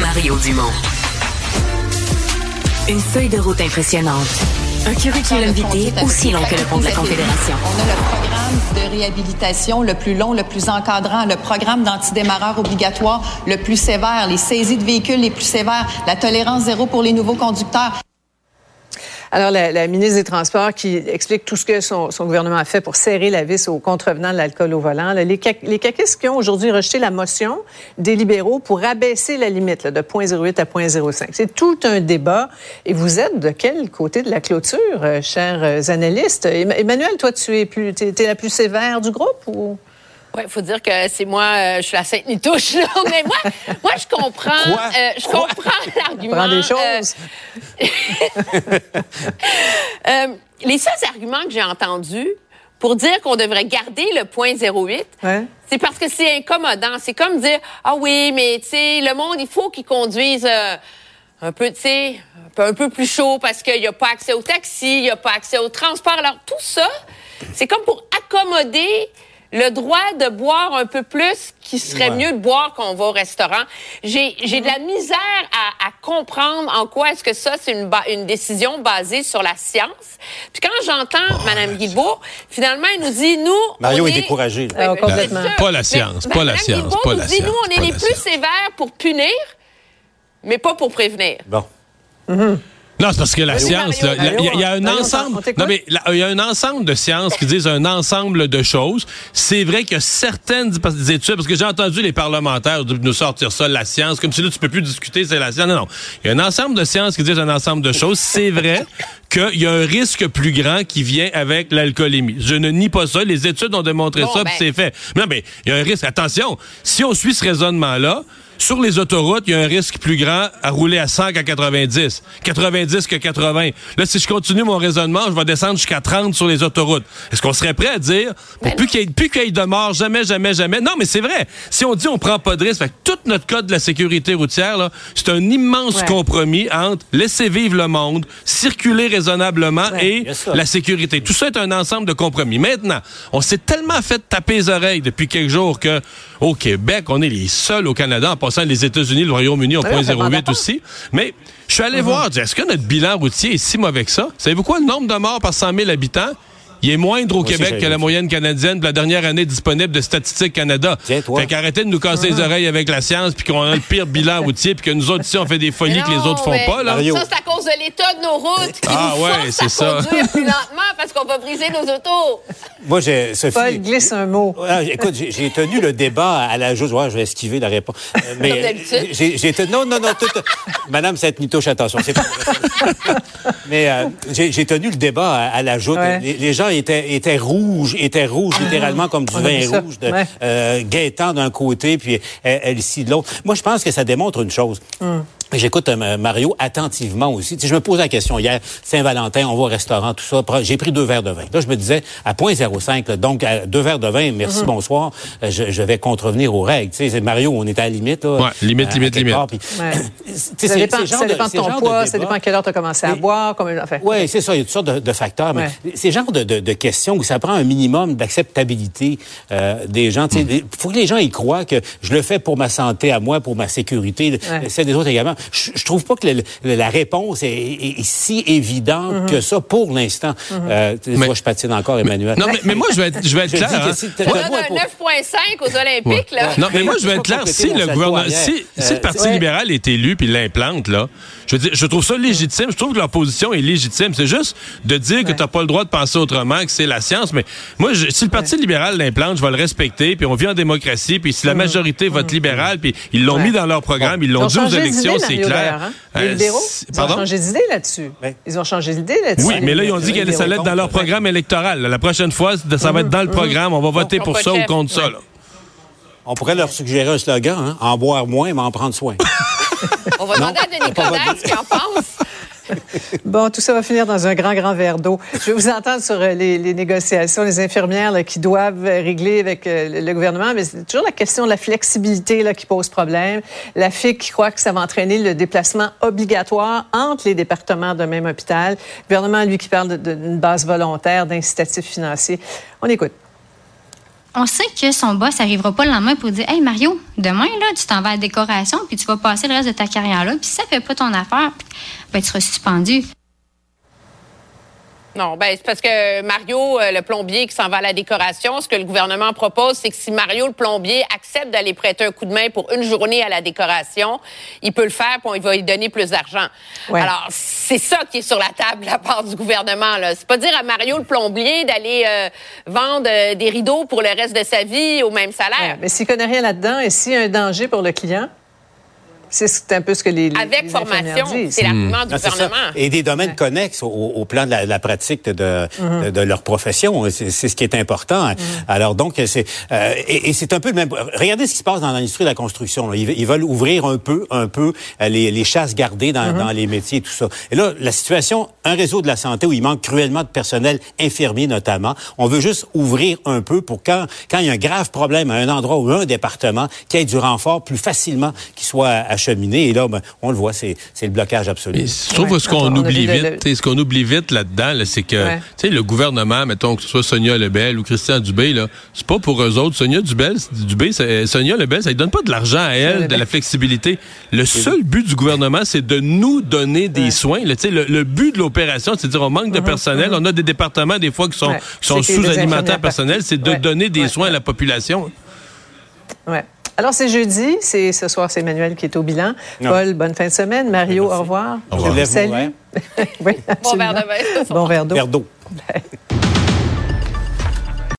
Mario Dumont. Une feuille de route impressionnante. Un curriculum vitae aussi long que le pont de la Confédération. On a le programme de réhabilitation le plus long, le plus encadrant, le programme d'antidémarreur obligatoire le plus sévère, les saisies de véhicules les plus sévères, la tolérance zéro pour les nouveaux conducteurs. Alors, la, ministre des Transports qui explique tout ce que son, gouvernement a fait pour serrer la vis aux contrevenants de l'alcool au volant. les, les caquistes qui ont aujourd'hui rejeté la motion des libéraux pour abaisser la limite de 0,08 à 0,05. C'est tout un débat. Et vous êtes de quel côté de la clôture, euh, chers euh, analystes? Emmanuel, toi, tu es, plus, es la plus sévère du groupe ou... Oui, il faut dire que c'est moi, euh, je suis la sainte nitouche, là. Mais moi, moi, je comprends. Euh, je comprends l'argument. Prends des choses. Euh, les seuls arguments que j'ai entendus pour dire qu'on devrait garder le point 08, c'est parce que c'est incommodant. C'est comme dire, ah oui, mais tu sais, le monde, il faut qu'il conduise un peu, tu sais, un peu plus chaud parce qu'il n'y a pas accès au taxi, il n'y a pas accès au transport. Alors, tout ça, c'est comme pour accommoder le droit de boire un peu plus, qui serait mieux de boire quand on va au restaurant. J'ai, j'ai de la misère à, à comprendre en quoi est-ce que ça, c'est une, une décision basée sur la science. Puis quand j'entends oh, Mme Guilbeault, finalement, elle nous dit, nous... Mario est, découragé. Ah, complètement. Pas la science, pas la science, pas la science. Nous, on est les plus sévères pour punir, mais pas pour prévenir. Bon. Mm-hmm. Non, c'est parce que la science, il y, a un ensemble. Non, mais il y a un ensemble de sciences qui disent un ensemble de choses. C'est vrai que certaines études, parce que j'ai entendu les parlementaires nous sortir ça, la science, comme si là tu peux plus discuter, c'est la science. Non, non. Il y a un ensemble de sciences qui disent un ensemble de choses. C'est vrai qu'il y a un risque plus grand qui vient avec l'alcoolémie. Je ne nie pas ça. Les études ont démontré ça, puis ben c'est fait. Non, mais il y a un risque. Attention, si on suit ce raisonnement-là, sur les autoroutes, il y a un risque plus grand à rouler à 100 qu'à 90. 90 que 80. Là, si je continue mon raisonnement, je vais descendre jusqu'à 30 sur les autoroutes. Est-ce qu'on serait prêt à dire, pour ben plus qu'il y, ait, de mort, jamais, jamais, jamais? Non, mais c'est vrai. Si on dit on prend pas de risque, fait tout notre code de la sécurité routière, c'est un immense compromis entre laisser vivre le monde, circuler raisonnablement et la sécurité. Tout ça est un ensemble de compromis. Maintenant, on s'est tellement fait taper les oreilles depuis quelques jours que au Québec, on est les seuls au Canada, en passant les États-Unis, le Royaume-Uni ont 0.08 aussi. Mais je suis allé mhm. voir, est-ce que notre bilan routier est si mauvais que ça? Savez-vous quoi, le nombre de morts par 100 000 habitants? Il est moindre au Québec que la moyenne canadienne de la dernière année disponible de Statistique Canada. Fait qu'arrêtez de nous casser les oreilles avec la science puis qu'on a le pire bilan routier puis que nous autres ici on fait des folies que les autres font pas là. Ça c'est à cause de l'état de nos routes qui ah, nous ouais, c'est ça. conduire plus lentement parce qu'on va briser nos autos. Moi j'ai Sophie Paul glisse un mot. écoute, j'ai tenu le débat à la joue. Ouais, je vais esquiver la réponse. Euh, mais j'ai tenu non non non tout, Madame cette nitouche attention, c'est pas Mais euh, j'ai tenu le débat à, la joute. Les, gens étaient rouges, étaient rouges ah. littéralement comme du vin rouge, de, euh, d'un côté puis Elsie de l'autre. Moi, je pense que ça démontre une chose. Hum. J'écoute euh, Mario attentivement aussi. je me pose la question hier, Saint-Valentin, on va au restaurant, tout ça. J'ai pris deux verres de vin. Là, je me disais, à 0.05, donc à deux verres de vin, merci, mhm. bonsoir, euh, je, vais contrevenir aux règles. Tu sais, Mario, on est à la limite. Là, ouais, limite, limite, limite. ça, dépend, ça dépend de ton poids, ça dépend à quelle heure tu as commencé à boire. Comme... Enfin, oui, c'est ça, il y a toutes sortes de, facteurs. Mais c'est genre de, questions où ça prend un minimum d'acceptabilité euh, des gens. Il mm. faut que les gens y croient que je le fais pour ma santé à moi, pour ma sécurité, celle des autres également je, trouve pas que la réponse est, si évidente que ça pour l'instant. Mm moi, je patine encore, Emmanuel. Non, mais, moi, je vais être, je vais être clair. Hein. On a un 9,5 aux Olympiques, là. Non, mais moi, je vais être clair. Si le gouvernement, si, si le Parti libéral est élu puis l'implante, là, je, veux dire, je trouve ça légitime. Je trouve que leur position est légitime. C'est juste de dire que tu n'as pas le droit de penser autrement, que c'est la science. Mais moi, si le Parti libéral l'implante, je vais le respecter. Puis on vit en démocratie. Puis si la majorité vote libéral, puis ils l'ont mis dans leur programme, ils l'ont dit aux élections, c'est clair. Hein? Les libéraux, ils ont changé d'idée là-dessus. Ils ont changé d'idée là-dessus. Oui, mais là, ils ont dit qu'elle allait être dans leur programme électoral. La prochaine fois, ça va être dans le programme. On va voter pour ça ou contre ça. On pourrait leur suggérer un slogan, hein? en boire moins, mais en prendre soin. On va demander à Denis Coderre ce qu'il en pense. Bon, tout ça va finir dans un grand, grand verre d'eau. Je vais vous entendre sur euh, les, négociations, les infirmières qui doivent régler avec euh, le gouvernement, mais c'est toujours la question de la flexibilité là, qui pose problème. La FIC qui croit que ça va entraîner le déplacement obligatoire entre les départements d'un même hôpital. Le gouvernement, lui, qui parle d'une base volontaire, d'incitatifs financiers. On écoute. On sait que son boss n'arrivera pas le lendemain pour dire Hey Mario, demain, là, tu t'en vas à la décoration, puis tu vas passer le reste de ta carrière là, puis si ça fait pas ton affaire, ben, tu seras suspendu. Non, ben c'est parce que Mario, euh, le plombier qui s'en va à la décoration, ce que le gouvernement propose, c'est que si Mario, le plombier, accepte d'aller prêter un coup de main pour une journée à la décoration, il peut le faire, puis il va lui donner plus d'argent. Alors, c'est ça qui est sur la table de la part du gouvernement. Là. C'est pas dire à Mario, le plombier, d'aller euh, vendre euh, des rideaux pour le reste de sa vie au même salaire. mais s'il connaît rien là-dedans et s'il y a un danger pour le client, c'est un peu ce que les, Avec formation, c'est l'argument du gouvernement. Et des domaines connexes au, plan de la, pratique de, mm-hmm. de, leur profession. C'est ce qui est important. Mm-hmm. Alors donc, c'est euh, et, c'est un peu le même. Regardez ce qui se passe dans l'industrie de la construction. Ils, veulent ouvrir un peu, un peu euh, les, les chasses gardées dans, mm-hmm. dans, les métiers et tout ça. Et là, la situation, un réseau de la santé où il manque cruellement de personnel, infirmier notamment. On veut juste ouvrir un peu pour quand quand il y a un grave problème à un endroit ou un département, qu'il y ait du renfort plus facilement qui soit Et là, ben, on le voit, c'est le blocage absolu. je trouve ce qu'on oublie vite, ce qu'on oublie vite là-dedans, c'est que le gouvernement, mettons que ce soit Sonia Lebel ou Christian Dubé, c'est pas pour eux autres. Sonia Dubé, Dubé Sonia Lebel, ça ne donne pas de l'argent à elle, de la flexibilité. Le seul but du gouvernement, c'est de nous donner des soins. Le, le, but de l'opération, c'est de dire on manque de uh-huh, personnel. Uh-huh. On a des départements, des fois, qui sont, sont sous-alimentés en personnel. C'est de donner des soins à la population. Ouais. Alors, c'est jeudi. C'est ce soir, c'est Emmanuel qui est au bilan. Paul, bonne fin de semaine. Mario, au revoir. Au revoir. Salut. oui, bon verre de vin. Bon verre d'eau. Verre d'eau.